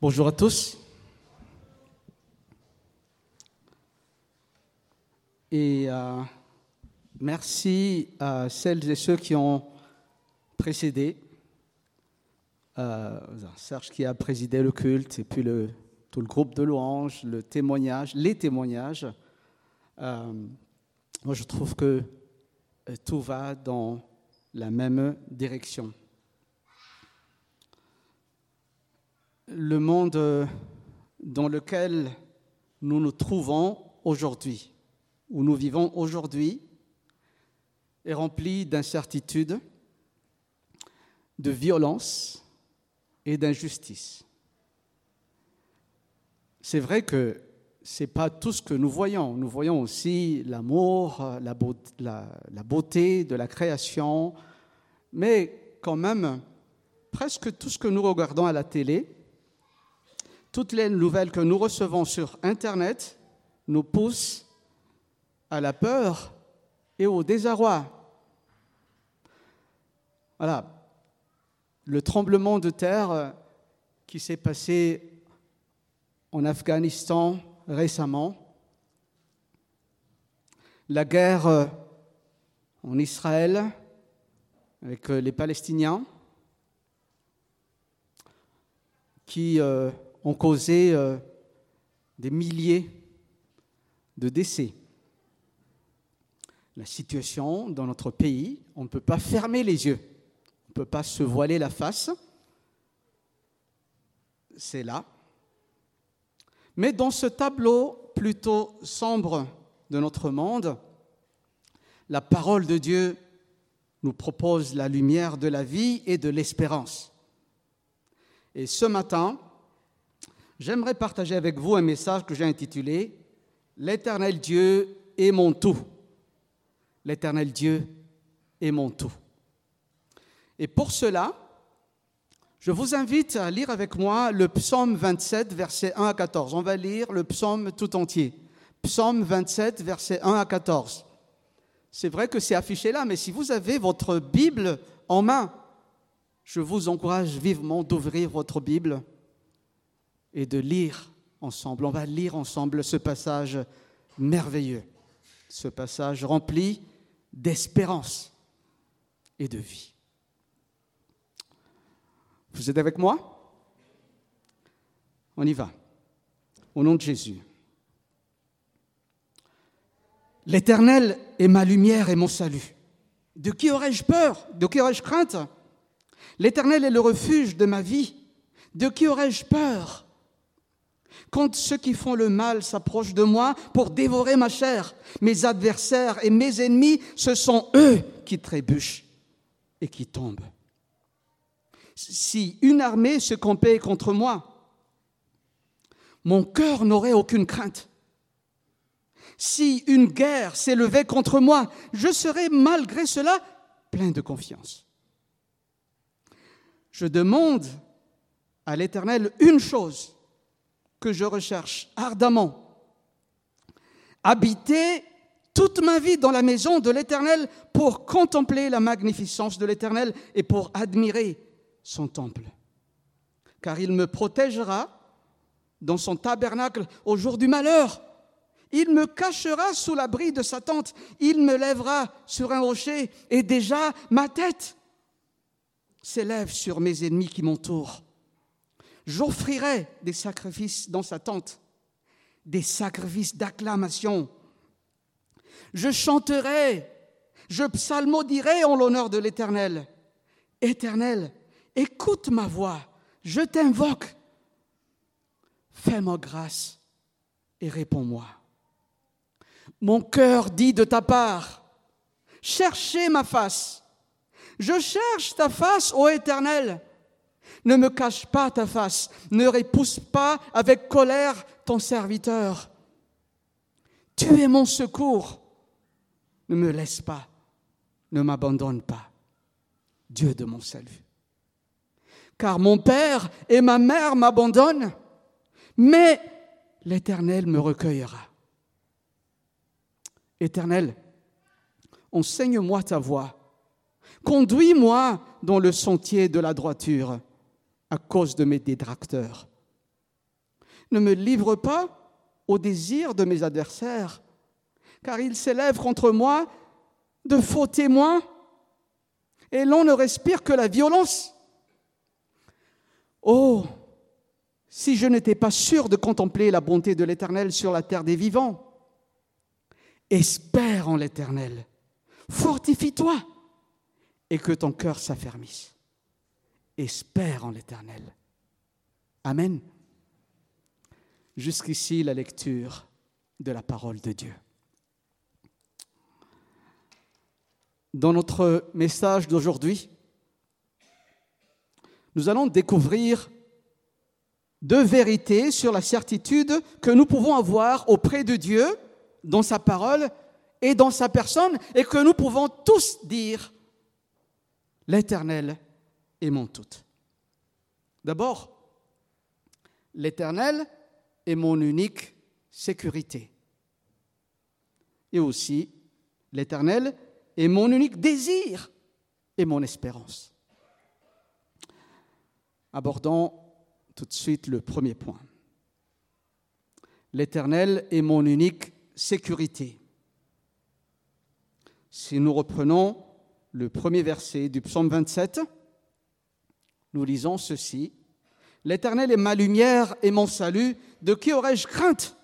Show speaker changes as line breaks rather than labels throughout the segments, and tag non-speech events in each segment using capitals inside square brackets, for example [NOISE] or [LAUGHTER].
Bonjour à tous. Et euh, merci à celles et ceux qui ont précédé. Euh, Serge qui a présidé le culte et puis tout le groupe de louanges, le témoignage, les témoignages. Euh, moi, je trouve que tout va dans la même direction. Le monde euh, dans lequel nous nous trouvons aujourd'hui, où nous vivons aujourd'hui, est rempli d'incertitudes, de violence et d'injustice. C'est vrai que ce n'est pas tout ce que nous voyons. Nous voyons aussi l'amour, la, la, beauté de la création, mais quand même, presque tout ce que nous regardons à la télé, toutes les nouvelles que nous recevons sur Internet nous poussent à la peur et au désarroi. Voilà, le tremblement de terre qui s'est passé en Afghanistan récemment, la guerre euh, en Israël avec euh, les Palestiniens qui euh, ont causé des milliers de décès. La situation dans notre pays, on ne peut pas fermer les yeux, on ne peut pas se voiler la face. C'est là, mais dans ce tableau plutôt sombre de notre monde, la parole de Dieu nous propose la lumière de la vie et de l'espérance. Et ce matin, j'aimerais partager avec vous un message que j'ai intitulé L'Éternel Dieu est mon tout. L'Éternel Dieu est mon tout. Et pour cela, je vous invite à lire avec moi le psaume 27, versets 1 à 14. On va lire le psaume tout entier. Psaume 27, versets 1 à 14. C'est vrai que c'est affiché là, mais si vous avez votre Bible en main, je vous encourage vivement d'ouvrir votre Bible et de lire ensemble. On va lire ensemble ce passage merveilleux, ce passage rempli d'espérance et de vie. Vous êtes avec moi? On y va. Au nom de Jésus. L'Éternel est ma lumière et mon salut. De qui aurais-je peur? De qui aurais-je crainte? L'Éternel est le refuge de ma vie. De qui aurais-je peur? Quand ceux qui font le mal s'approchent de moi pour dévorer ma chair, mes adversaires et mes ennemis, ce sont eux qui trébuchent et qui tombent si une armée se campait contre moi, mon cœur n'aurait aucune crainte. Si une guerre s'élevait contre moi, je serais malgré cela plein de confiance. Je demande à l'Éternel une chose que je recherche ardemment. Habiter toute ma vie dans la maison de l'Éternel pour contempler la magnificence de l'Éternel et pour admirer son temple. Car il me protégera dans son tabernacle au jour du malheur. Il me cachera sous l'abri de sa tente. Il me lèvera sur un rocher et déjà ma tête s'élève sur mes ennemis qui m'entourent. J'offrirai des sacrifices dans sa tente, des sacrifices d'acclamation. Je chanterai, je psalmodierai en l'honneur de l'Éternel. Éternel, écoute ma voix, je t'invoque. Fais-moi grâce et réponds-moi. Mon cœur dit de ta part, cherchez ma face. Je cherche ta face, ô Éternel. Ne me cache pas ta face, ne repousse pas avec colère ton serviteur. Tu es mon secours. Ne me laisse pas, ne m'abandonne pas, Dieu de mon salut car mon père et ma mère m'abandonnent, mais l'Éternel me recueillera. Éternel, enseigne-moi ta voie, conduis-moi dans le sentier de la droiture à cause de mes détracteurs. Ne me livre pas au désir de mes adversaires, car ils s'élèvent contre moi de faux témoins, et l'on ne respire que la violence. Oh, si je n'étais pas sûr de contempler la bonté de l'Éternel sur la terre des vivants. Espère en l'Éternel, fortifie-toi et que ton cœur s'affermisse. Espère en l'Éternel. Amen. Jusqu'ici la lecture de la parole de Dieu. Dans notre message d'aujourd'hui, nous allons découvrir deux vérités sur la certitude que nous pouvons avoir auprès de Dieu, dans sa parole et dans sa personne, et que nous pouvons tous dire, l'Éternel est mon. D'abord, l'Éternel est mon unique sécurité. Et aussi, l'Éternel est mon unique désir et mon espérance. Abordons tout de suite le premier point. L'Éternel est mon unique sécurité. Si nous reprenons le premier verset du psaume 27, nous lisons ceci. L'Éternel est ma lumière et mon salut, de qui aurais-je crainte?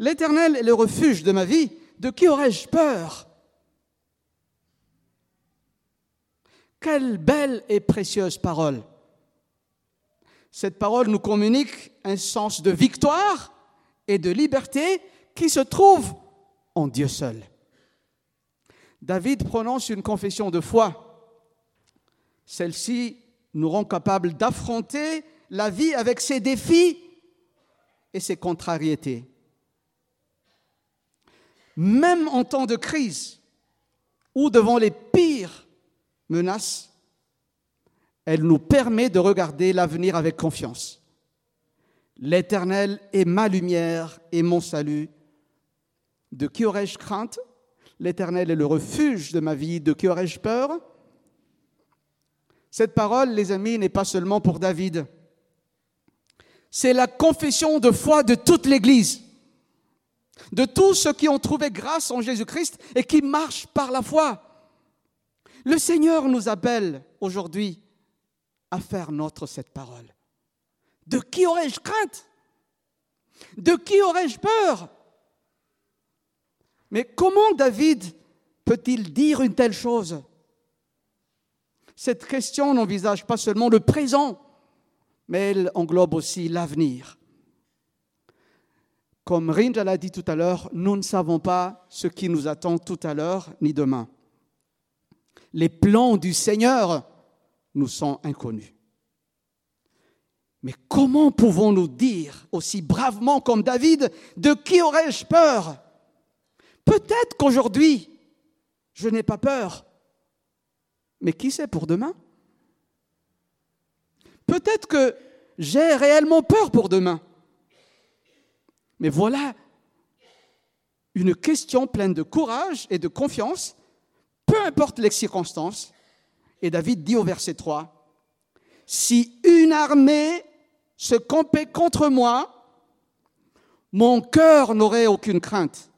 L'Éternel est le refuge de ma vie, de qui aurais-je peur? Quelle belle et précieuse parole cette parole nous communique un sens de victoire et de liberté qui se trouve en Dieu seul. David prononce une confession de foi. Celle-ci nous rend capables d'affronter la vie avec ses défis et ses contrariétés. Même en temps de crise ou devant les pires menaces, elle nous permet de regarder l'avenir avec confiance. L'Éternel est ma lumière et mon salut. De qui aurais-je crainte? L'Éternel est le refuge de ma vie. De qui aurais-je peur? Cette parole, les amis, n'est pas seulement pour David. C'est la confession de foi de toute l'Église, de tous ceux qui ont trouvé grâce en Jésus-Christ et qui marchent par la foi. Le Seigneur nous appelle aujourd'hui à faire notre cette parole. De qui aurais-je crainte? De qui aurais-je peur? Mais comment David peut-il dire une telle chose? Cette question n'envisage pas seulement le présent, mais elle englobe aussi l'avenir. Comme Rinja l'a dit tout à l'heure, nous ne savons pas ce qui nous attend tout à l'heure ni demain. Les plans du Seigneur nous sont inconnus. Mais comment pouvons-nous dire aussi bravement comme David, de qui aurais-je peur? Peut-être qu'aujourd'hui, je n'ai pas peur. Mais qui sait pour demain? Peut-être que j'ai réellement peur pour demain. Mais voilà une question pleine de courage et de confiance, peu importe les circonstances, et David dit au verset 3, Si une armée se campait contre moi, mon cœur n'aurait aucune crainte.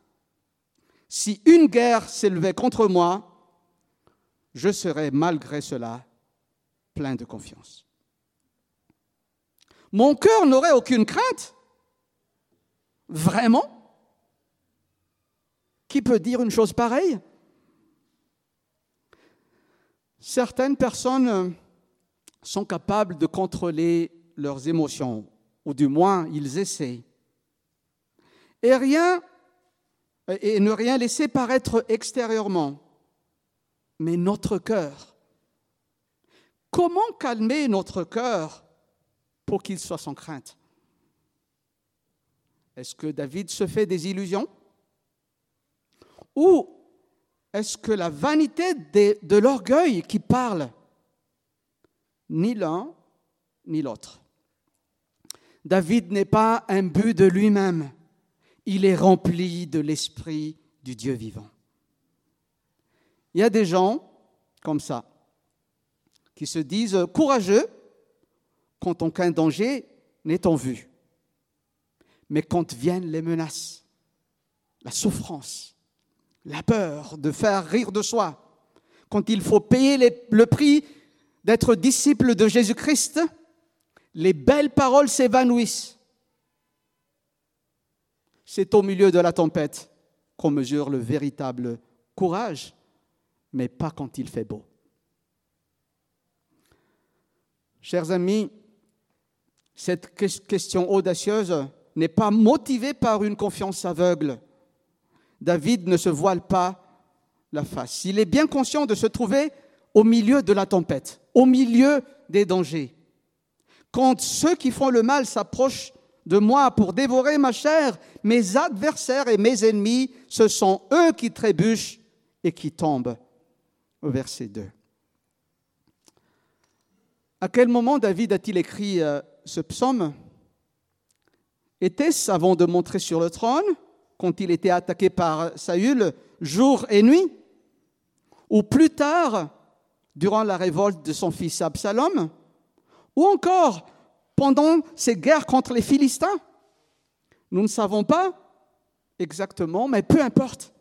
Si une guerre s'élevait contre moi, je serais malgré cela plein de confiance. Mon cœur n'aurait aucune crainte Vraiment Qui peut dire une chose pareille? Certaines personnes sont capables de contrôler leurs émotions, ou du moins ils essaient. Et rien, et ne rien laisser paraître extérieurement, mais notre cœur. Comment calmer notre cœur pour qu'il soit sans crainte? Est-ce que David se fait des illusions? Ou est-ce que la vanité de, l'orgueil qui parle Ni l'un ni l'autre? David n'est pas un but de lui-même, il est rempli de l'esprit du Dieu vivant. Il y a des gens comme ça qui se disent courageux quand aucun danger n'est en vue. Mais quand viennent les menaces, la souffrance, la peur de faire rire de soi, quand il faut payer le prix d'être disciple de Jésus-Christ, les belles paroles s'évanouissent. C'est au milieu de la tempête qu'on mesure le véritable courage, mais pas quand il fait beau. Chers amis, cette question audacieuse n'est pas motivée par une confiance aveugle. David ne se voile pas la face. Il est bien conscient de se trouver au milieu de la tempête, au milieu des dangers. Quand ceux qui font le mal s'approchent de moi pour dévorer ma chair, mes adversaires et mes ennemis, ce sont eux qui trébuchent et qui tombent. Verset 2. À quel moment David a-t-il écrit euh, ce psaume? Était-ce avant de montrer sur le trône, quand il était attaqué par Saül jour et nuit? Ou plus tard, durant la révolte de son fils Absalom? Ou encore pendant ses guerres contre les Philistins? Nous ne savons pas exactement, mais peu importe.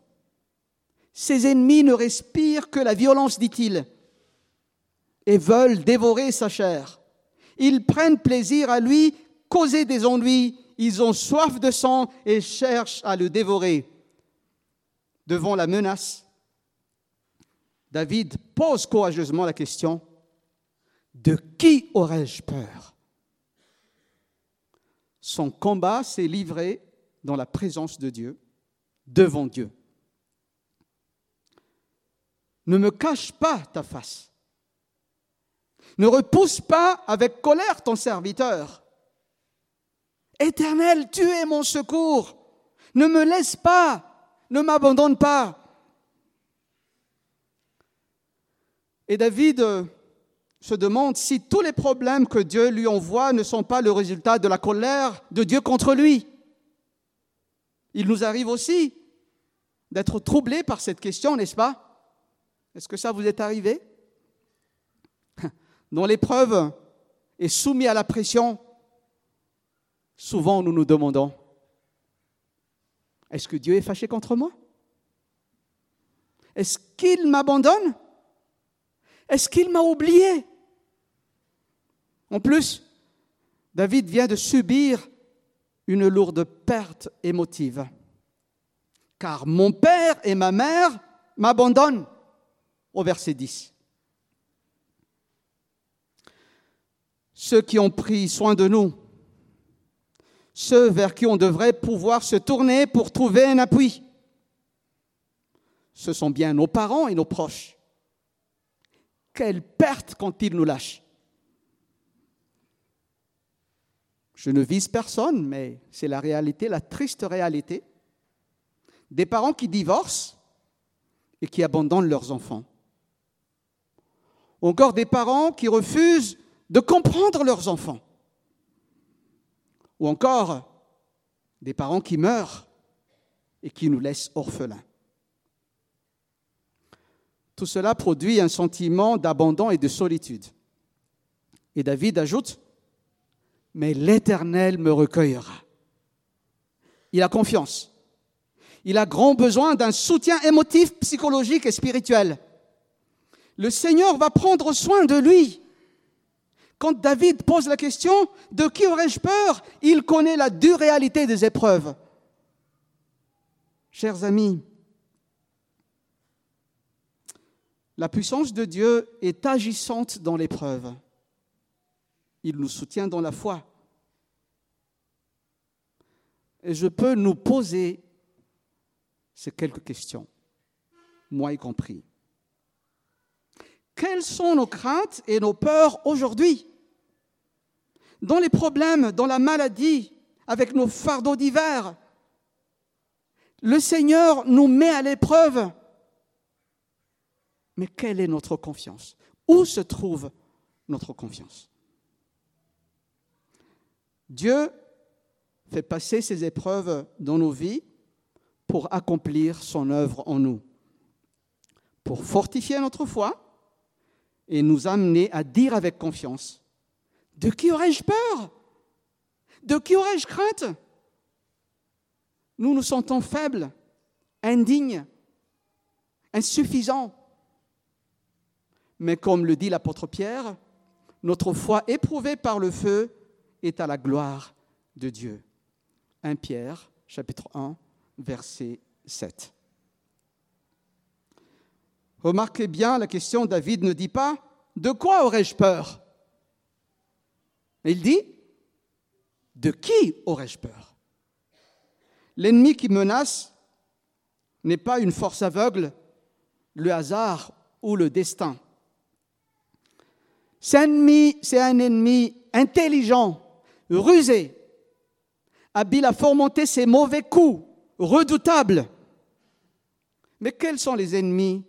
Ses ennemis ne respirent que la violence, dit-il, et veulent dévorer sa chair. Ils prennent plaisir à lui causer des ennuis, ils ont soif de sang et cherchent à le dévorer. Devant la menace, David pose courageusement la question, de qui aurais-je peur? Son combat s'est livré dans la présence de Dieu, devant Dieu. Ne me cache pas ta face. Ne repousse pas avec colère ton serviteur. Éternel, tu es mon secours. Ne me laisse pas, ne m'abandonne pas. Et David euh, se demande si tous les problèmes que Dieu lui envoie ne sont pas le résultat de la colère de Dieu contre lui. Il nous arrive aussi d'être troublés par cette question, n'est-ce pas? Est-ce que ça vous est arrivé? [LAUGHS] Dans l'épreuve est soumis à la pression, souvent nous nous demandons, est-ce que Dieu est fâché contre moi? Est-ce qu'il m'abandonne? Est-ce qu'il m'a oublié? En plus, David vient de subir une lourde perte émotive. Car mon père et ma mère m'abandonnent, au verset 10. Ceux qui ont pris soin de nous, ceux vers qui on devrait pouvoir se tourner pour trouver un appui, ce sont bien nos parents et nos proches. Quelle perte quand ils nous lâchent. Je ne vise personne, mais c'est la réalité, la triste réalité. Des parents qui divorcent et qui abandonnent leurs enfants. Encore des parents qui refusent de comprendre leurs enfants. Ou encore des parents qui meurent et qui nous laissent orphelins. Tout cela produit un sentiment d'abandon et de solitude. Et David ajoute, mais l'Éternel me recueillera. Il a confiance. Il a grand besoin d'un soutien émotif, psychologique et spirituel. Le Seigneur va prendre soin de lui. Quand David pose la question, de qui aurais-je peur Il connaît la dure réalité des épreuves. Chers amis, la puissance de Dieu est agissante dans l'épreuve. Il nous soutient dans la foi. Et je peux nous poser ces quelques questions, moi y compris. Quelles sont nos craintes et nos peurs aujourd'hui Dans les problèmes, dans la maladie, avec nos fardeaux d'hiver, le Seigneur nous met à l'épreuve. Mais quelle est notre confiance? Où se trouve notre confiance? Dieu fait passer ces épreuves dans nos vies pour accomplir son œuvre en nous, pour fortifier notre foi et nous amener à dire avec confiance, de qui aurais-je peur? De qui aurais-je crainte? Nous nous sentons faibles, indignes, insuffisants. Mais comme le dit l'apôtre Pierre, notre foi éprouvée par le feu est à la gloire de Dieu. 1 Pierre, chapitre 1, verset 7. Remarquez bien, la question David ne dit pas De quoi aurais-je peur? Il dit De qui aurais-je peur? L'ennemi qui menace n'est pas une force aveugle, le hasard ou le destin. C'est un ennemi intelligent, rusé, habile à fomenter ses mauvais coups, redoutable. Mais quels sont les ennemis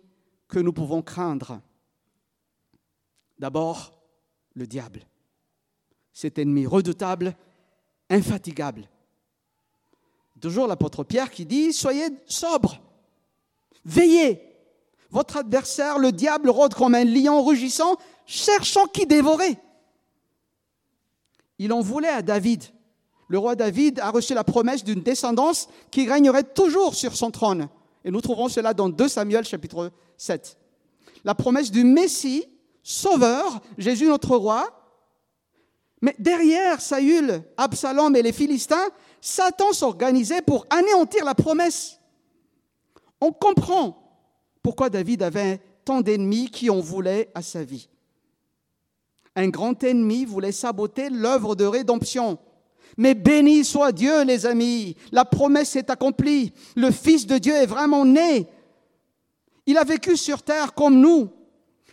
que nous pouvons craindre D'abord, le diable, cet ennemi redoutable, infatigable. Toujours l'apôtre Pierre qui dit, soyez sobres, veillez. Votre adversaire, le diable, rôde comme un lion rugissant, cherchant qui dévorer. Il en voulait à David. Le roi David a reçu la promesse d'une descendance qui régnerait toujours sur son trône. Et nous trouvons cela dans 2 Samuel chapitre 7. La promesse du Messie, sauveur, Jésus notre roi. Mais derrière Saül, Absalom et les Philistins, Satan s'organisait pour anéantir la promesse. On comprend pourquoi David avait tant d'ennemis qui en voulaient à sa vie. Un grand ennemi voulait saboter l'œuvre de rédemption. Mais béni soit Dieu, les amis, la promesse est accomplie. Le Fils de Dieu est vraiment né. Il a vécu sur terre comme nous.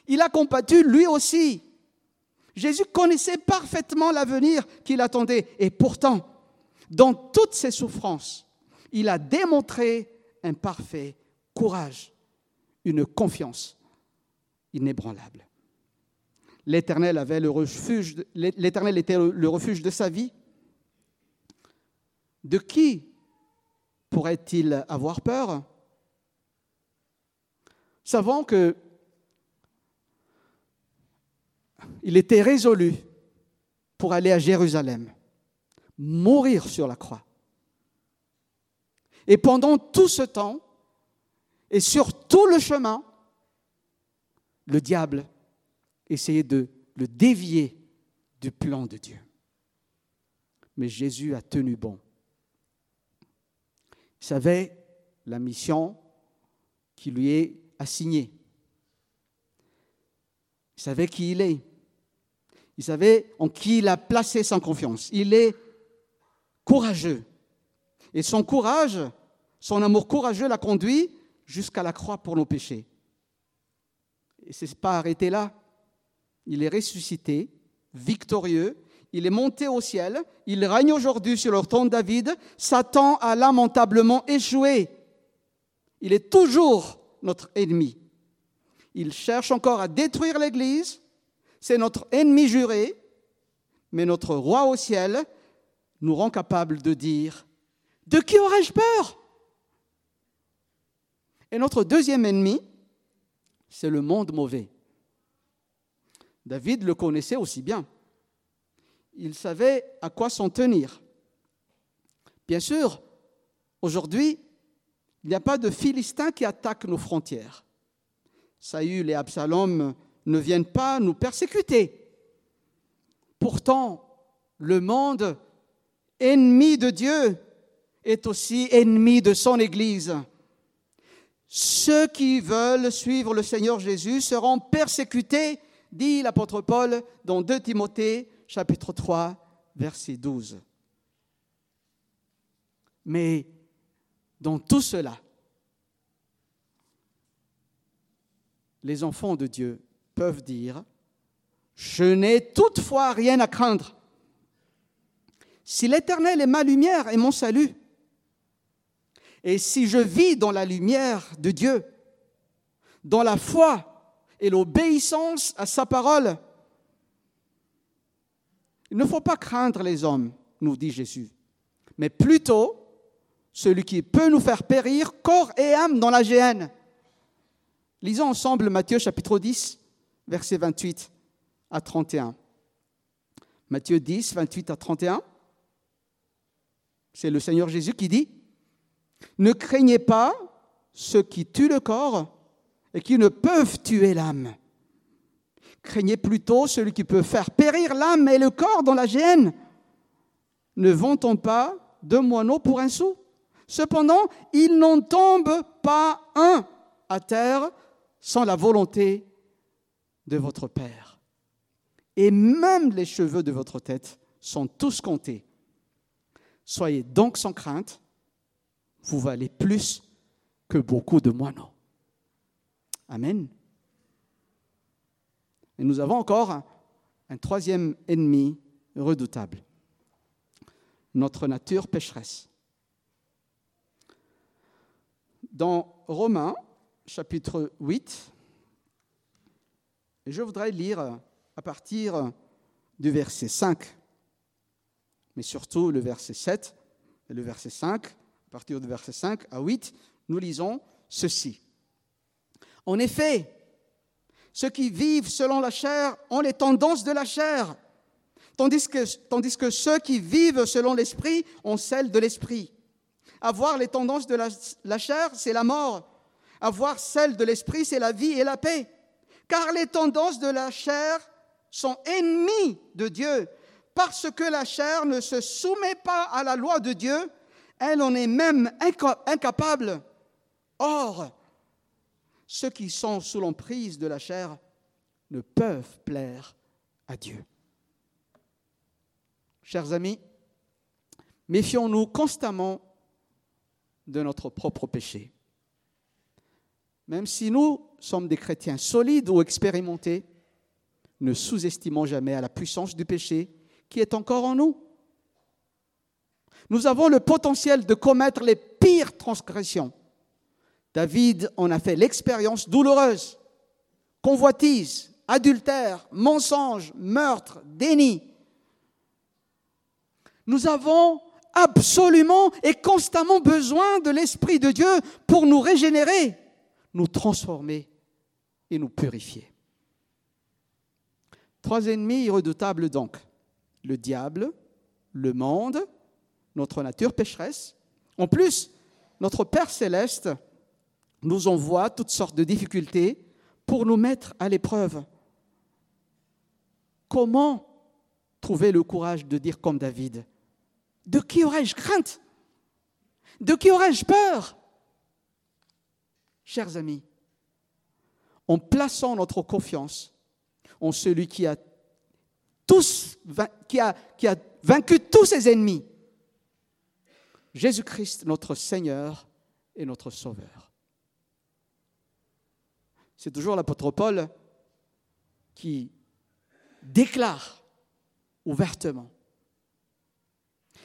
Il a combattu lui aussi. Jésus connaissait parfaitement l'avenir qu'il attendait. Et pourtant, dans toutes ses souffrances, il a démontré un parfait courage, une confiance inébranlable. L'Éternel était le refuge de sa vie. De qui pourrait-il avoir peur? Savons que il était résolu pour aller à Jérusalem, mourir sur la croix. Et pendant tout ce temps, et sur tout le chemin, le diable essayer de le dévier du plan de Dieu. Mais Jésus a tenu bon. Savait la mission qui lui est assignée. Il savait qui il est. Il savait en qui il a placé sa confiance. Il est courageux. Et son courage, son amour courageux l'a conduit jusqu'à la croix pour nos péchés. Et ce n'est pas arrêté là il est ressuscité, victorieux, il est monté au ciel, il règne aujourd'hui sur le trône David, Satan a lamentablement échoué. Il est toujours notre ennemi. Il cherche encore à détruire l'Église, c'est notre ennemi juré, mais notre roi au ciel nous rend capable de dire, de qui aurais-je peur? Et notre deuxième ennemi, c'est le monde mauvais. David le connaissait aussi bien. Il savait à quoi s'en tenir. Bien sûr, aujourd'hui, il n'y a pas de Philistins qui attaquent nos frontières. Saül et Absalom ne viennent pas nous persécuter. Pourtant, le monde, ennemi de Dieu, est aussi ennemi de son Église. Ceux qui veulent suivre le Seigneur Jésus seront persécutés dit l'apôtre Paul dans 2 Timothée chapitre 3 verset 12. Mais dans tout cela, les enfants de Dieu peuvent dire, je n'ai toutefois rien à craindre. Si l'Éternel est ma lumière et mon salut, et si je vis dans la lumière de Dieu, dans la foi et l'obéissance à sa parole. Il ne faut pas craindre les hommes, nous dit Jésus, mais plutôt celui qui peut nous faire périr corps et âme dans la géhenne. Lisons ensemble Matthieu chapitre 10, versets 28 à 31. Matthieu 10, 28 à 31. C'est le Seigneur Jésus qui dit, Ne craignez pas ceux qui tuent le corps et qui ne peuvent tuer l'âme. Craignez plutôt celui qui peut faire périr l'âme et le corps dans la géhenne. Ne vend-on pas deux moineaux pour un sou Cependant, il n'en tombe pas un à terre sans la volonté de votre Père. Et même les cheveux de votre tête sont tous comptés. Soyez donc sans crainte, vous valez plus que beaucoup de moineaux. Amen. Et nous avons encore un, troisième ennemi redoutable, notre nature pécheresse. Dans Romains, chapitre 8, je voudrais lire à partir du verset 5, mais surtout le verset 7 et le verset 5. À partir du verset 5 à 8, nous lisons ceci. En effet, ceux qui vivent selon la chair ont les tendances de la chair, tandis que, ceux qui vivent selon l'esprit ont celles de l'esprit. Avoir les tendances de la chair, c'est la mort. Avoir celles de l'esprit, c'est la vie et la paix. Car les tendances de la chair sont ennemies de Dieu, parce que la chair ne se soumet pas à la loi de Dieu, elle en est même incapable. Or, ceux qui sont sous l'emprise de la chair ne peuvent plaire à Dieu. Chers amis, méfions-nous constamment de notre propre péché. Même si nous sommes des chrétiens solides ou expérimentés, ne sous-estimons jamais la puissance du péché qui est encore en nous. Nous avons le potentiel de commettre les pires transgressions. David en a fait l'expérience douloureuse. Convoitise, adultère, mensonge, meurtre, déni. Nous avons absolument et constamment besoin de l'Esprit de Dieu pour nous régénérer, nous transformer et nous purifier. Trois ennemis redoutables donc. Le diable, le monde, notre nature pécheresse. En plus, notre Père céleste nous envoie toutes sortes de difficultés pour nous mettre à l'épreuve. Comment trouver le courage de dire comme David, de qui aurais-je crainte? De qui aurais-je peur? Chers amis, en plaçant notre confiance en celui qui a, vaincu tous ses ennemis, Jésus-Christ, notre Seigneur et notre Sauveur. C'est toujours l'apôtre Paul qui déclare ouvertement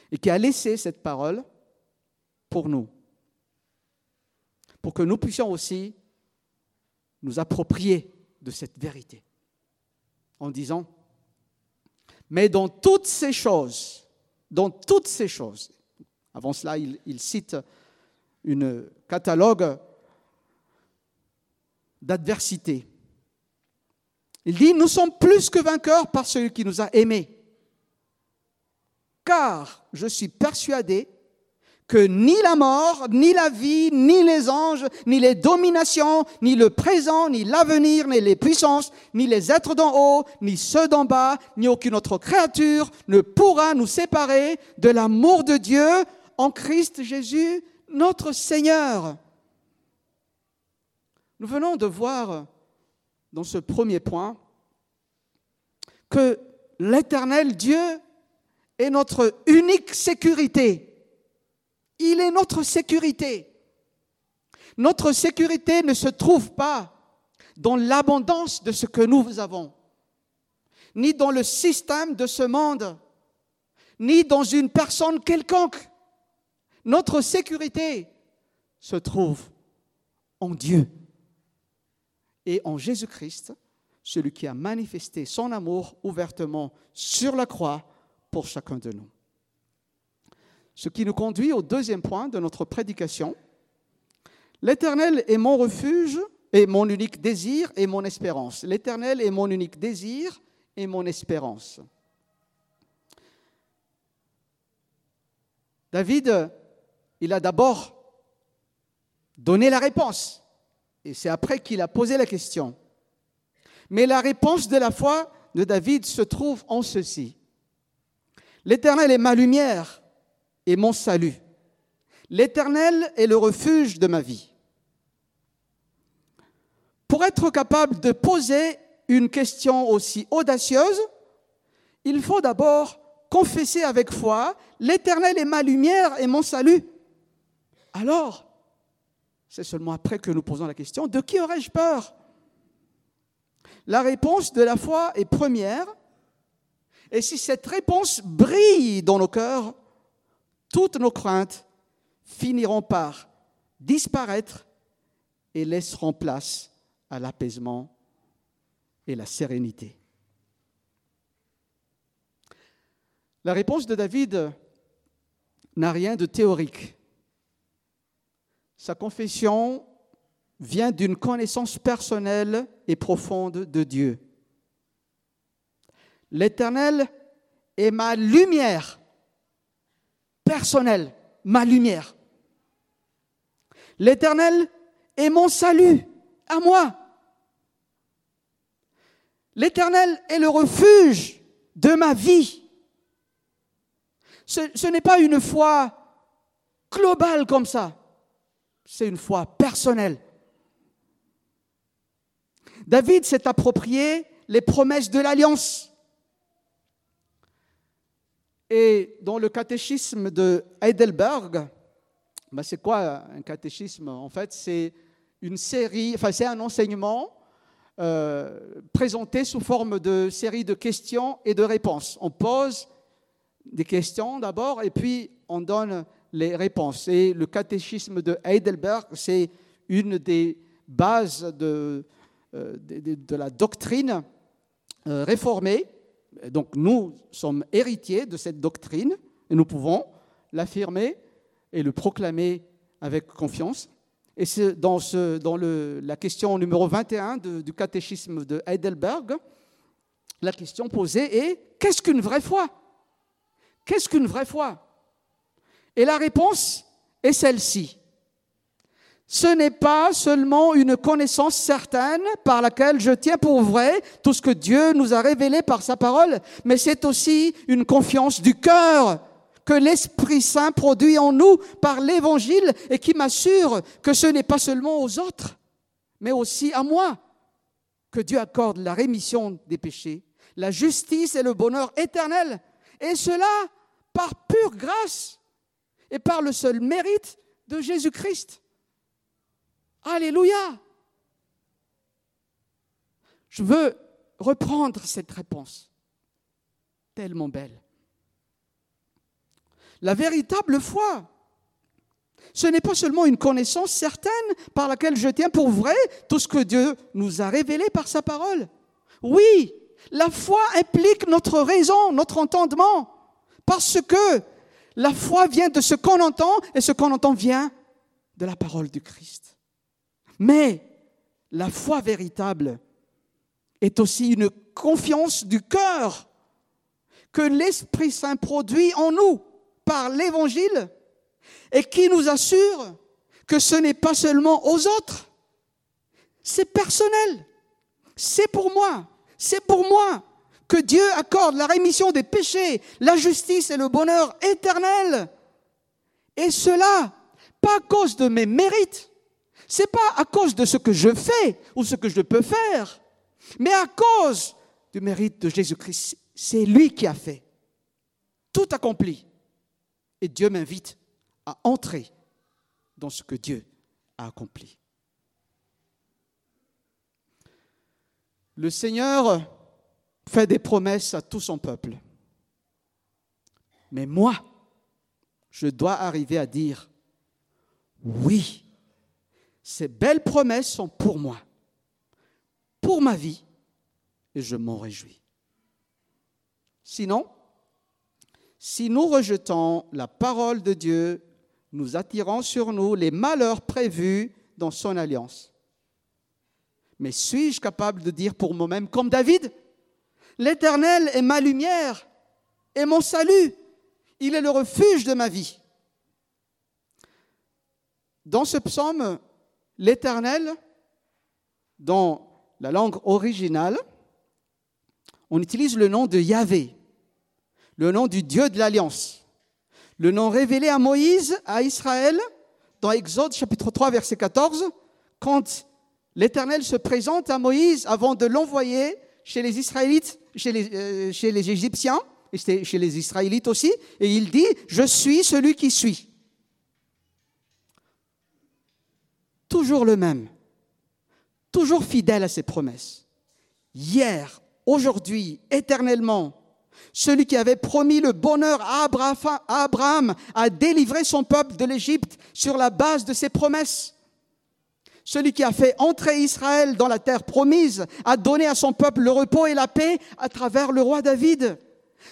et qui a laissé cette parole pour nous, pour que nous puissions aussi nous approprier de cette vérité, en disant, mais dans toutes ces choses, dans toutes ces choses, avant cela, il, cite un catalogue d'adversité. Il dit, nous sommes plus que vainqueurs par celui qui nous a aimés. Car je suis persuadé que ni la mort, ni la vie, ni les anges, ni les dominations, ni le présent, ni l'avenir, ni les puissances, ni les êtres d'en haut, ni ceux d'en bas, ni aucune autre créature ne pourra nous séparer de l'amour de Dieu en Christ Jésus, notre Seigneur. Nous venons de voir dans ce premier point que l'éternel Dieu est notre unique sécurité. Il est notre sécurité. Notre sécurité ne se trouve pas dans l'abondance de ce que nous avons, ni dans le système de ce monde, ni dans une personne quelconque. Notre sécurité se trouve en Dieu et en Jésus-Christ, celui qui a manifesté son amour ouvertement sur la croix pour chacun de nous. Ce qui nous conduit au deuxième point de notre prédication. L'Éternel est mon refuge et mon unique désir et mon espérance. L'Éternel est mon unique désir et mon espérance. David, il a d'abord donné la réponse. C'est après qu'il a posé la question. Mais la réponse de la foi de David se trouve en ceci. L'Éternel est ma lumière et mon salut. L'Éternel est le refuge de ma vie. Pour être capable de poser une question aussi audacieuse, il faut d'abord confesser avec foi, l'Éternel est ma lumière et mon salut. Alors, c'est seulement après que nous posons la question, de qui aurais-je peur? La réponse de la foi est première, et si cette réponse brille dans nos cœurs, toutes nos craintes finiront par disparaître et laisseront place à l'apaisement et la sérénité. La réponse de David n'a rien de théorique. Sa confession vient d'une connaissance personnelle et profonde de Dieu. L'Éternel est ma lumière personnelle, ma lumière. L'Éternel est mon salut à moi. L'Éternel est le refuge de ma vie. Ce, n'est pas une foi globale comme ça c'est une foi personnelle. David s'est approprié les promesses de l'alliance. Et dans le catéchisme de Heidelberg, ben c'est quoi un catéchisme En fait, c'est une série, enfin c'est un enseignement euh, présenté sous forme de série de questions et de réponses. On pose des questions d'abord et puis on donne les réponses. Et le catéchisme de Heidelberg, c'est une des bases de, euh, de, la doctrine euh, réformée. Donc nous sommes héritiers de cette doctrine et nous pouvons l'affirmer et le proclamer avec confiance. Et dans le, la question numéro 21 du catéchisme de Heidelberg, la question posée est qu'est-ce qu'une vraie foi? Qu'est-ce qu'une vraie foi? Et la réponse est celle-ci. Ce n'est pas seulement une connaissance certaine par laquelle je tiens pour vrai tout ce que Dieu nous a révélé par sa parole, mais c'est aussi une confiance du cœur que l'Esprit Saint produit en nous par l'Évangile et qui m'assure que ce n'est pas seulement aux autres, mais aussi à moi que Dieu accorde la rémission des péchés, la justice et le bonheur éternel, et cela par pure grâce et par le seul mérite de Jésus-Christ. Alléluia. Je veux reprendre cette réponse, tellement belle. La véritable foi, ce n'est pas seulement une connaissance certaine par laquelle je tiens pour vrai tout ce que Dieu nous a révélé par sa parole. Oui, la foi implique notre raison, notre entendement, parce que la foi vient de ce qu'on entend et ce qu'on entend vient de la parole du Christ. Mais la foi véritable est aussi une confiance du cœur que l'Esprit Saint produit en nous par l'Évangile et qui nous assure que ce n'est pas seulement aux autres, c'est personnel, c'est pour moi, c'est pour moi, que Dieu accorde la rémission des péchés, la justice et le bonheur éternel. Et cela, pas à cause de mes mérites, c'est pas à cause de ce que je fais ou ce que je peux faire, mais à cause du mérite de Jésus-Christ. C'est lui qui a fait. Tout accompli. Et Dieu m'invite à entrer dans ce que Dieu a accompli. Le Seigneur fait des promesses à tout son peuple. Mais moi, je dois arriver à dire, oui, ces belles promesses sont pour moi, pour ma vie, et je m'en réjouis. Sinon, si nous rejetons la parole de Dieu, nous attirons sur nous les malheurs prévus dans son alliance. Mais suis-je capable de dire pour moi-même, comme David, L'Éternel est ma lumière et mon salut. Il est le refuge de ma vie. Dans ce psaume, l'Éternel, dans la langue originale, on utilise le nom de Yahvé, le nom du Dieu de l'Alliance, le nom révélé à Moïse, à Israël, dans Exode chapitre 3, verset 14, quand l'Éternel se présente à Moïse avant de l'envoyer chez les Israélites, chez les, euh, chez les Égyptiens, et chez les Israélites aussi, et il dit, je suis celui qui suis. Toujours le même, toujours fidèle à ses promesses. Hier, aujourd'hui, éternellement, celui qui avait promis le bonheur à Abraham a délivré son peuple de l'Égypte sur la base de ses promesses. Celui qui a fait entrer Israël dans la terre promise a donné à son peuple le repos et la paix à travers le roi David.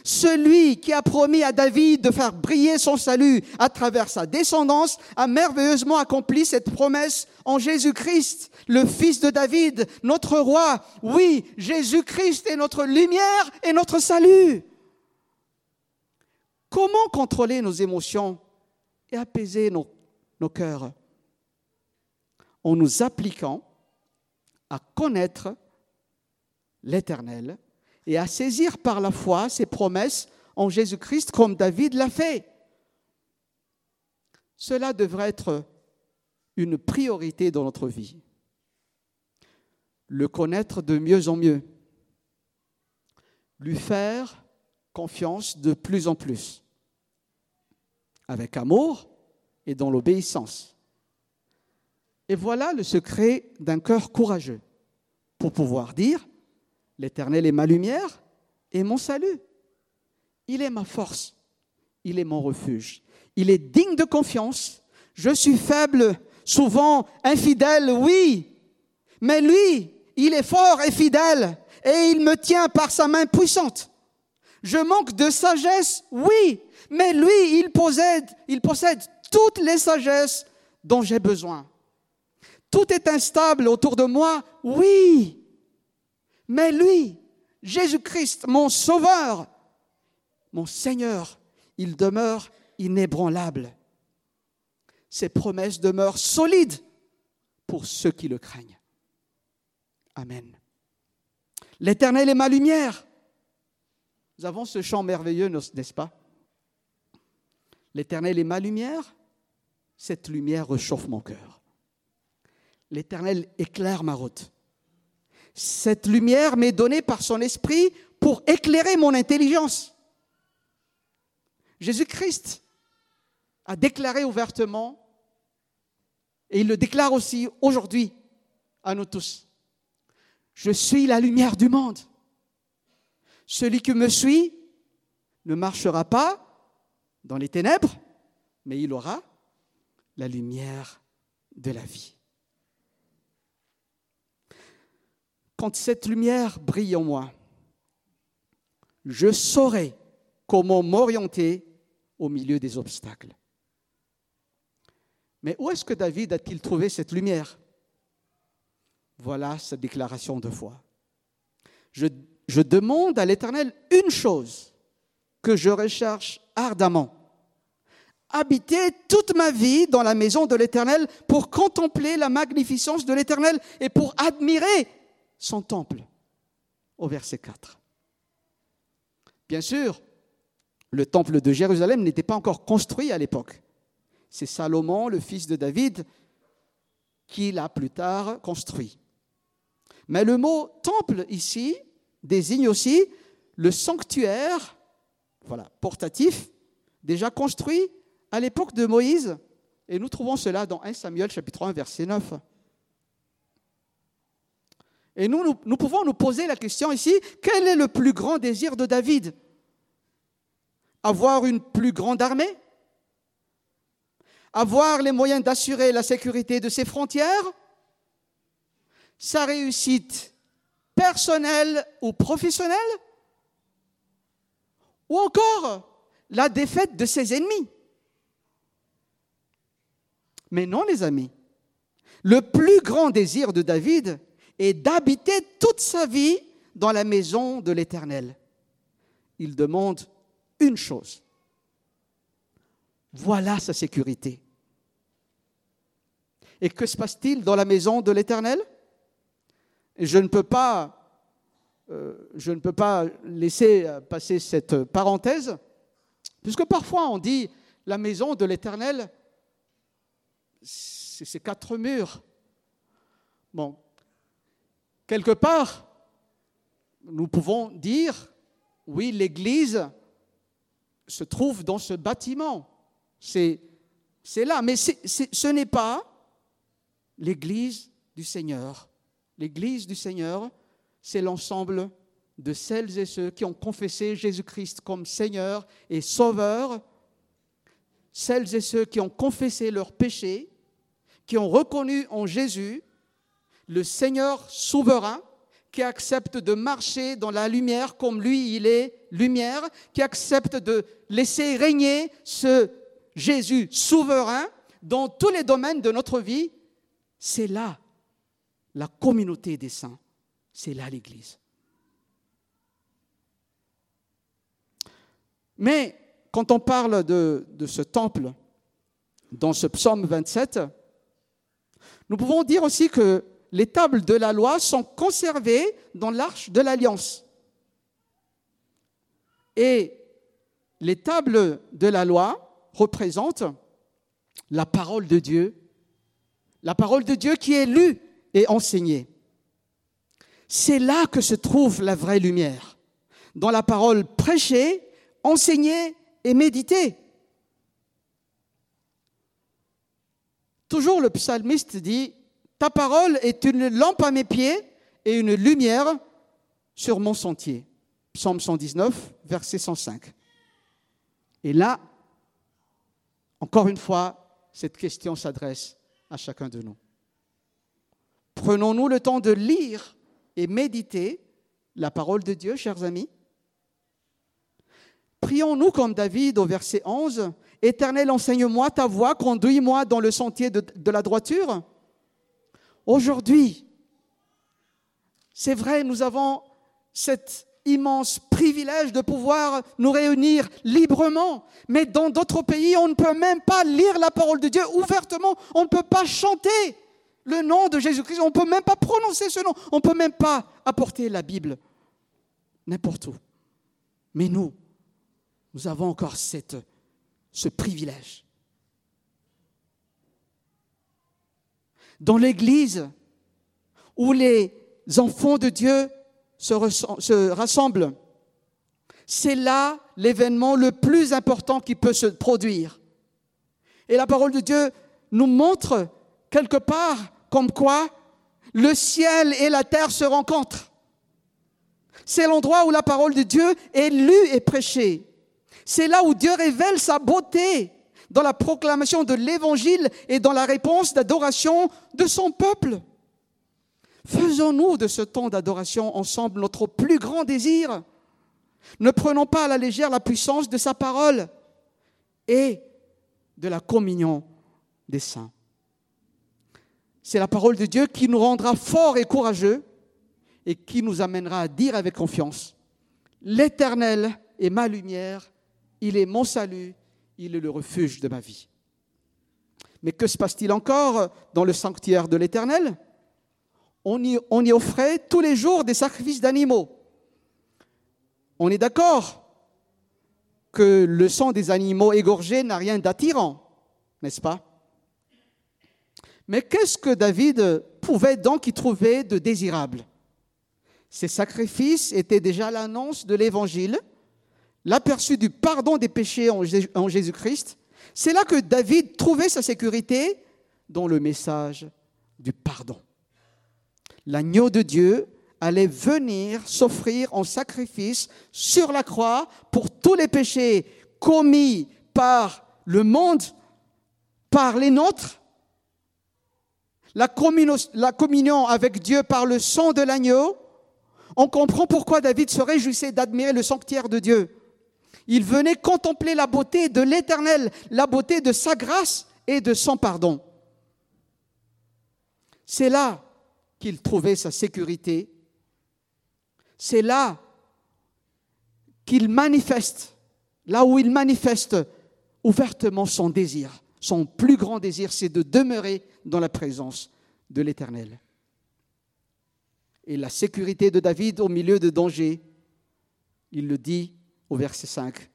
Celui qui a promis à David de faire briller son salut à travers sa descendance a merveilleusement accompli cette promesse en Jésus-Christ, le fils de David, notre roi. Oui, Jésus-Christ est notre lumière et notre salut. Comment contrôler nos émotions et apaiser nos, nos cœurs? En nous appliquant à connaître l'Éternel et à saisir par la foi ses promesses en Jésus-Christ comme David l'a fait. Cela devrait être une priorité dans notre vie. Le connaître de mieux en mieux. Lui faire confiance de plus en plus. Avec amour et dans l'obéissance. Et voilà le secret d'un cœur courageux pour pouvoir dire, L'Éternel est ma lumière et mon salut. Il est ma force. Il est mon refuge. Il est digne de confiance. Je suis faible, souvent infidèle, oui. Mais lui, il est fort et fidèle et il me tient par sa main puissante. Je manque de sagesse, oui. Mais lui, il possède, toutes les sagesses dont j'ai besoin. Tout est instable autour de moi, oui. Mais lui, Jésus-Christ, mon Sauveur, mon Seigneur, il demeure inébranlable. Ses promesses demeurent solides pour ceux qui le craignent. Amen. L'Éternel est ma lumière. Nous avons ce chant merveilleux, n'est-ce pas? L'Éternel est ma lumière. Cette lumière réchauffe mon cœur. L'Éternel éclaire ma route. Cette lumière m'est donnée par son esprit pour éclairer mon intelligence. Jésus-Christ a déclaré ouvertement, et il le déclare aussi aujourd'hui à nous tous, je suis la lumière du monde. Celui qui me suit ne marchera pas dans les ténèbres, mais il aura la lumière de la vie. Quand cette lumière brille en moi, je saurai comment m'orienter au milieu des obstacles. Mais où est-ce que David a-t-il trouvé cette lumière? Voilà sa déclaration de foi. Je, demande à l'Éternel une chose que je recherche ardemment. Habiter toute ma vie dans la maison de l'Éternel pour contempler la magnificence de l'Éternel et pour admirer son temple, au verset 4. Bien sûr, le temple de Jérusalem n'était pas encore construit à l'époque. C'est Salomon, le fils de David, qui l'a plus tard construit. Mais le mot temple ici désigne aussi le sanctuaire, voilà, portatif, déjà construit à l'époque de Moïse. Et nous trouvons cela dans 1 Samuel chapitre 1 verset 9. Et nous, nous, pouvons nous poser la question ici, quel est le plus grand désir de David? Avoir une plus grande armée? Avoir les moyens d'assurer la sécurité de ses frontières? Sa réussite personnelle ou professionnelle? Ou encore la défaite de ses ennemis? Mais non, les amis. Le plus grand désir de David, et d'habiter toute sa vie dans la maison de l'Éternel. Il demande une chose. Voilà sa sécurité. Et que se passe-t-il dans la maison de l'Éternel? Je ne peux pas, euh, je ne peux pas laisser passer cette parenthèse, puisque parfois on dit la maison de l'Éternel, c'est ces quatre murs. Bon, quelque part, nous pouvons dire, oui, l'Église se trouve dans ce bâtiment. C'est là, mais ce n'est pas l'Église du Seigneur. L'Église du Seigneur, c'est l'ensemble de celles et ceux qui ont confessé Jésus-Christ comme Seigneur et Sauveur, celles et ceux qui ont confessé leurs péchés, qui ont reconnu en Jésus le Seigneur souverain, qui accepte de marcher dans la lumière comme lui, il est lumière, qui accepte de laisser régner ce Jésus souverain dans tous les domaines de notre vie, c'est là la communauté des saints, c'est là l'Église. Mais quand on parle de, ce temple, dans ce psaume 27, nous pouvons dire aussi que les tables de la loi sont conservées dans l'arche de l'alliance. Et les tables de la loi représentent la parole de Dieu, la parole de Dieu qui est lue et enseignée. C'est là que se trouve la vraie lumière, dans la parole prêchée, enseignée et méditée. Toujours le psalmiste dit, ta parole est une lampe à mes pieds et une lumière sur mon sentier. Psaume 119, verset 105. Et là, encore une fois, cette question s'adresse à chacun de nous. Prenons-nous le temps de lire et méditer la parole de Dieu, chers amis? Prions-nous comme David au verset 11, Éternel, enseigne-moi ta voie, conduis-moi dans le sentier de, de la droiture Aujourd'hui, c'est vrai, nous avons cet immense privilège de pouvoir nous réunir librement, mais dans d'autres pays, on ne peut même pas lire la parole de Dieu ouvertement, on ne peut pas chanter le nom de Jésus-Christ, on ne peut même pas prononcer ce nom, on ne peut même pas apporter la Bible n'importe où. Mais nous, nous avons encore cette, ce privilège. Dans l'Église où les enfants de Dieu se, rassemblent. C'est là l'événement le plus important qui peut se produire. Et la parole de Dieu nous montre quelque part comme quoi le ciel et la terre se rencontrent. C'est l'endroit où la parole de Dieu est lue et prêchée. C'est là où Dieu révèle sa beauté dans la proclamation de l'Évangile et dans la réponse d'adoration de son peuple. Faisons-nous de ce temps d'adoration ensemble notre plus grand désir. Ne prenons pas à la légère la puissance de sa parole et de la communion des saints. C'est la parole de Dieu qui nous rendra forts et courageux et qui nous amènera à dire avec confiance, L'Éternel est ma lumière, il est mon salut, il est le refuge de ma vie. Mais que se passe-t-il encore dans le sanctuaire de l'Éternel? On y, offrait tous les jours des sacrifices d'animaux. On est d'accord que le sang des animaux égorgés n'a rien d'attirant, n'est-ce pas? Mais qu'est-ce que David pouvait donc y trouver de désirable? Ces sacrifices étaient déjà l'annonce de l'Évangile, l'aperçu du pardon des péchés en Jésus-Christ, c'est là que David trouvait sa sécurité dans le message du pardon. L'agneau de Dieu allait venir s'offrir en sacrifice sur la croix pour tous les péchés commis par le monde, par les nôtres. La communion avec Dieu par le sang de l'agneau, on comprend pourquoi David se réjouissait d'admirer le sanctuaire de Dieu. Il venait contempler la beauté de l'Éternel, la beauté de sa grâce et de son pardon. C'est là qu'il trouvait sa sécurité. C'est là qu'il manifeste, là où il manifeste ouvertement son désir Son plus grand désir, c'est de demeurer dans la présence de l'Éternel. Et la sécurité de David au milieu de dangers, il le dit au verset 5.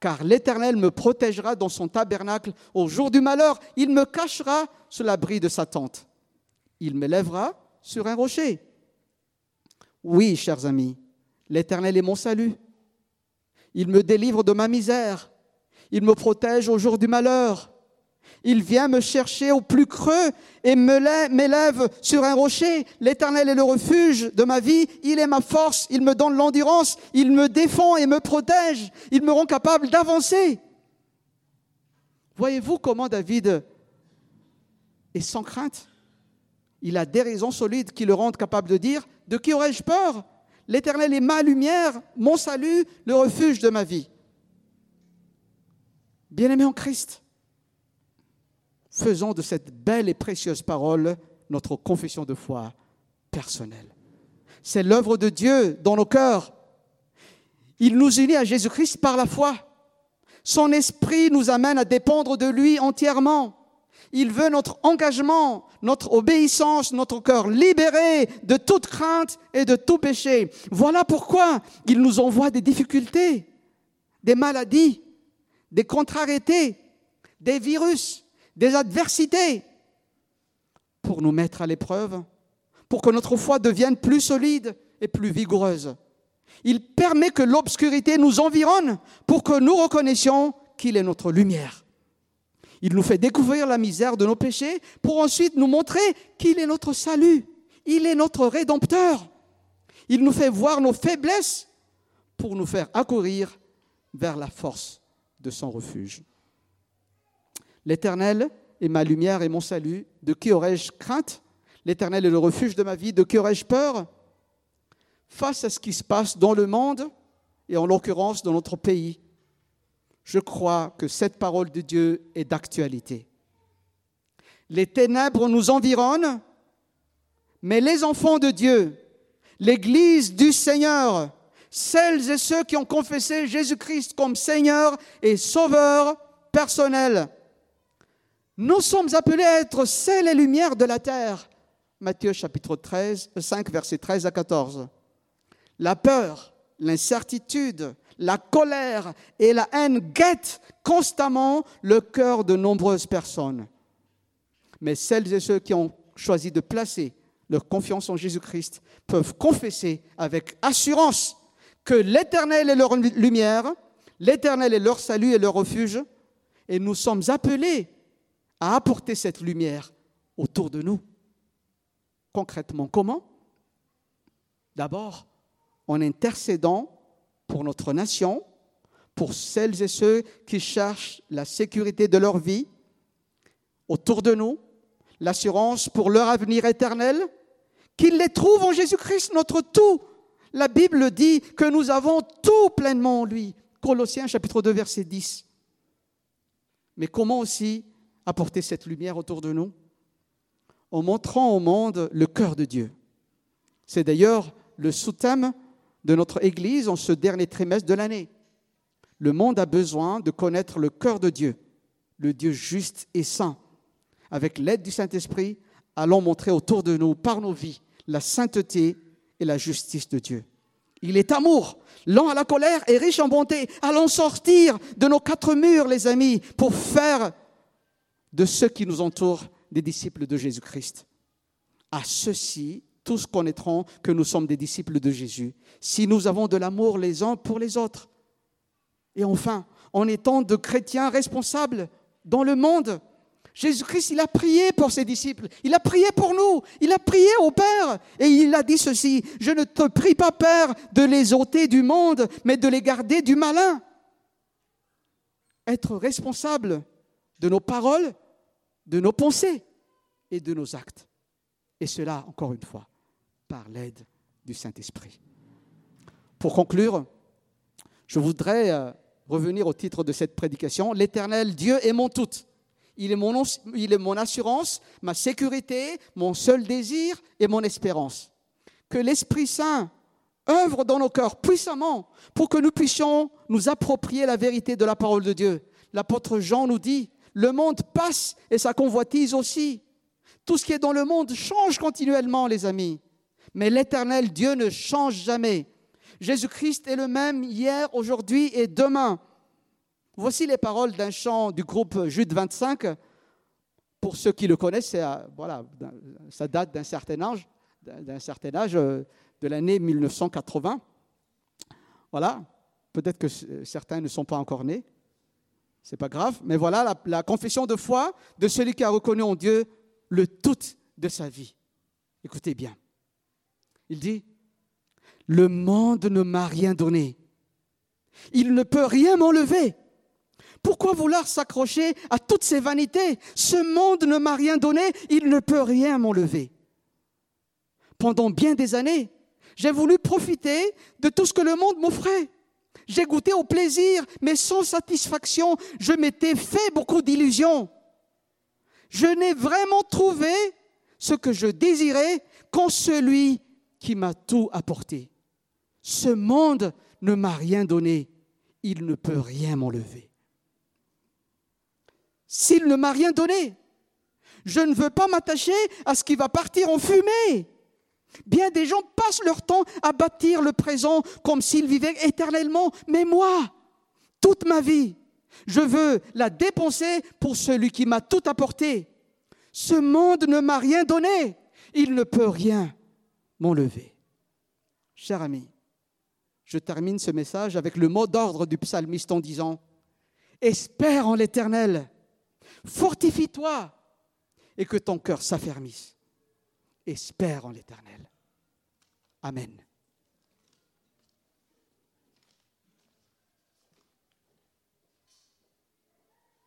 Car l'Éternel me protégera dans son tabernacle au jour du malheur, il me cachera sous l'abri de sa tente. Il me lèvera sur un rocher. Oui, chers amis, l'Éternel est mon salut. Il me délivre de ma misère. Il me protège au jour du malheur. Il vient me chercher au plus creux et m'élève sur un rocher. L'Éternel est le refuge de ma vie. Il est ma force. Il me donne l'endurance. Il me défend et me protège. Il me rend capable d'avancer. Voyez-vous comment David est sans crainte? Il a des raisons solides qui le rendent capable de dire, de qui aurais-je peur? L'Éternel est ma lumière, mon salut, le refuge de ma vie. Bien-aimé en Christ, faisons de cette belle et précieuse parole notre confession de foi personnelle. C'est l'œuvre de Dieu dans nos cœurs. Il nous unit à Jésus-Christ par la foi. Son esprit nous amène à dépendre de lui entièrement. Il veut notre engagement, notre obéissance, notre cœur libéré de toute crainte et de tout péché. Voilà pourquoi il nous envoie des difficultés, des maladies, des contrariétés, des virus, des adversités pour nous mettre à l'épreuve, pour que notre foi devienne plus solide et plus vigoureuse. Il permet que l'obscurité nous environne pour que nous reconnaissions qu'il est notre lumière. Il nous fait découvrir la misère de nos péchés pour ensuite nous montrer qu'il est notre salut. Il est notre rédempteur. Il nous fait voir nos faiblesses pour nous faire accourir vers la force de son refuge. L'Éternel est ma lumière et mon salut. De qui aurais-je crainte? L'Éternel est le refuge de ma vie. De qui aurais-je peur? Face à ce qui se passe dans le monde, et en l'occurrence dans notre pays, je crois que cette parole de Dieu est d'actualité. Les ténèbres nous environnent, mais les enfants de Dieu, l'Église du Seigneur, celles et ceux qui ont confessé Jésus-Christ comme Seigneur et Sauveur personnel, nous sommes appelés à être sel et lumière de la terre. Matthieu chapitre 13, 5, versets 13 à 14. La peur, l'incertitude, la colère et la haine guettent constamment le cœur de nombreuses personnes. Mais celles et ceux qui ont choisi de placer leur confiance en Jésus-Christ peuvent confesser avec assurance que l'Éternel est leur lumière, l'Éternel est leur salut et leur refuge, et nous sommes appelés à apporter cette lumière autour de nous. Concrètement, comment? D'abord, en intercédant pour notre nation, pour celles et ceux qui cherchent la sécurité de leur vie autour de nous, l'assurance pour leur avenir éternel, qu'ils les trouvent en Jésus-Christ, notre tout. La Bible dit que nous avons tout pleinement en lui. Colossiens chapitre 2 verset 10. Mais comment aussi apporter cette lumière autour de nous en montrant au monde le cœur de Dieu. C'est d'ailleurs le sous-thème de notre Église en ce dernier trimestre de l'année. Le monde a besoin de connaître le cœur de Dieu, le Dieu juste et saint. Avec l'aide du Saint-Esprit, allons montrer autour de nous, par nos vies, la sainteté et la justice de Dieu. Il est amour, lent à la colère et riche en bonté. Allons sortir de nos quatre murs, les amis, pour faire de ceux qui nous entourent des disciples de Jésus-Christ. À ceux-ci, tous connaîtront que nous sommes des disciples de Jésus, si nous avons de l'amour les uns pour les autres. Et enfin, en étant de chrétiens responsables dans le monde, Jésus-Christ, il a prié pour ses disciples, il a prié pour nous, il a prié au Père, et il a dit ceci, je ne te prie pas, Père, de les ôter du monde, mais de les garder du malin. Être responsable de nos paroles de nos pensées et de nos actes. Et cela, encore une fois, par l'aide du Saint-Esprit. Pour conclure, je voudrais euh, revenir au titre de cette prédication. L'Éternel Dieu est mon tout. Il est mon, il est mon assurance, ma sécurité, mon seul désir et mon espérance. Que l'Esprit Saint œuvre dans nos cœurs puissamment pour que nous puissions nous approprier la vérité de la parole de Dieu. L'apôtre Jean nous dit, Le monde passe et sa convoitise aussi. Tout ce qui est dans le monde change continuellement, les amis. Mais l'éternel Dieu ne change jamais. Jésus-Christ est le même hier, aujourd'hui et demain. Voici les paroles d'un chant du groupe Jude 25. Pour ceux qui le connaissent, voilà, ça date d'un certain âge, d'un certain âge euh, de l'année 1980. Voilà, peut-être que certains ne sont pas encore nés. C'est pas grave, mais voilà la, la confession de foi de celui qui a reconnu en Dieu le tout de sa vie. Écoutez bien. Il dit, le monde ne m'a rien donné. Il ne peut rien m'enlever. Pourquoi vouloir s'accrocher à toutes ces vanités? Ce monde ne m'a rien donné, il ne peut rien m'enlever. Pendant bien des années, j'ai voulu profiter de tout ce que le monde m'offrait. J'ai goûté au plaisir, mais sans satisfaction. Je m'étais fait beaucoup d'illusions. Je n'ai vraiment trouvé ce que je désirais qu'en celui qui m'a tout apporté. Ce monde ne m'a rien donné. Il ne peut rien m'enlever. S'il ne m'a rien donné, je ne veux pas m'attacher à ce qui va partir en fumée. Bien des gens passent leur temps à bâtir le présent comme s'ils vivaient éternellement. Mais moi, toute ma vie, je veux la dépenser pour celui qui m'a tout apporté. Ce monde ne m'a rien donné. Il ne peut rien m'enlever. Cher ami, je termine ce message avec le mot d'ordre du psalmiste en disant, Espère en l'Éternel, fortifie-toi et que ton cœur s'affermisse espère en l'Éternel. Amen.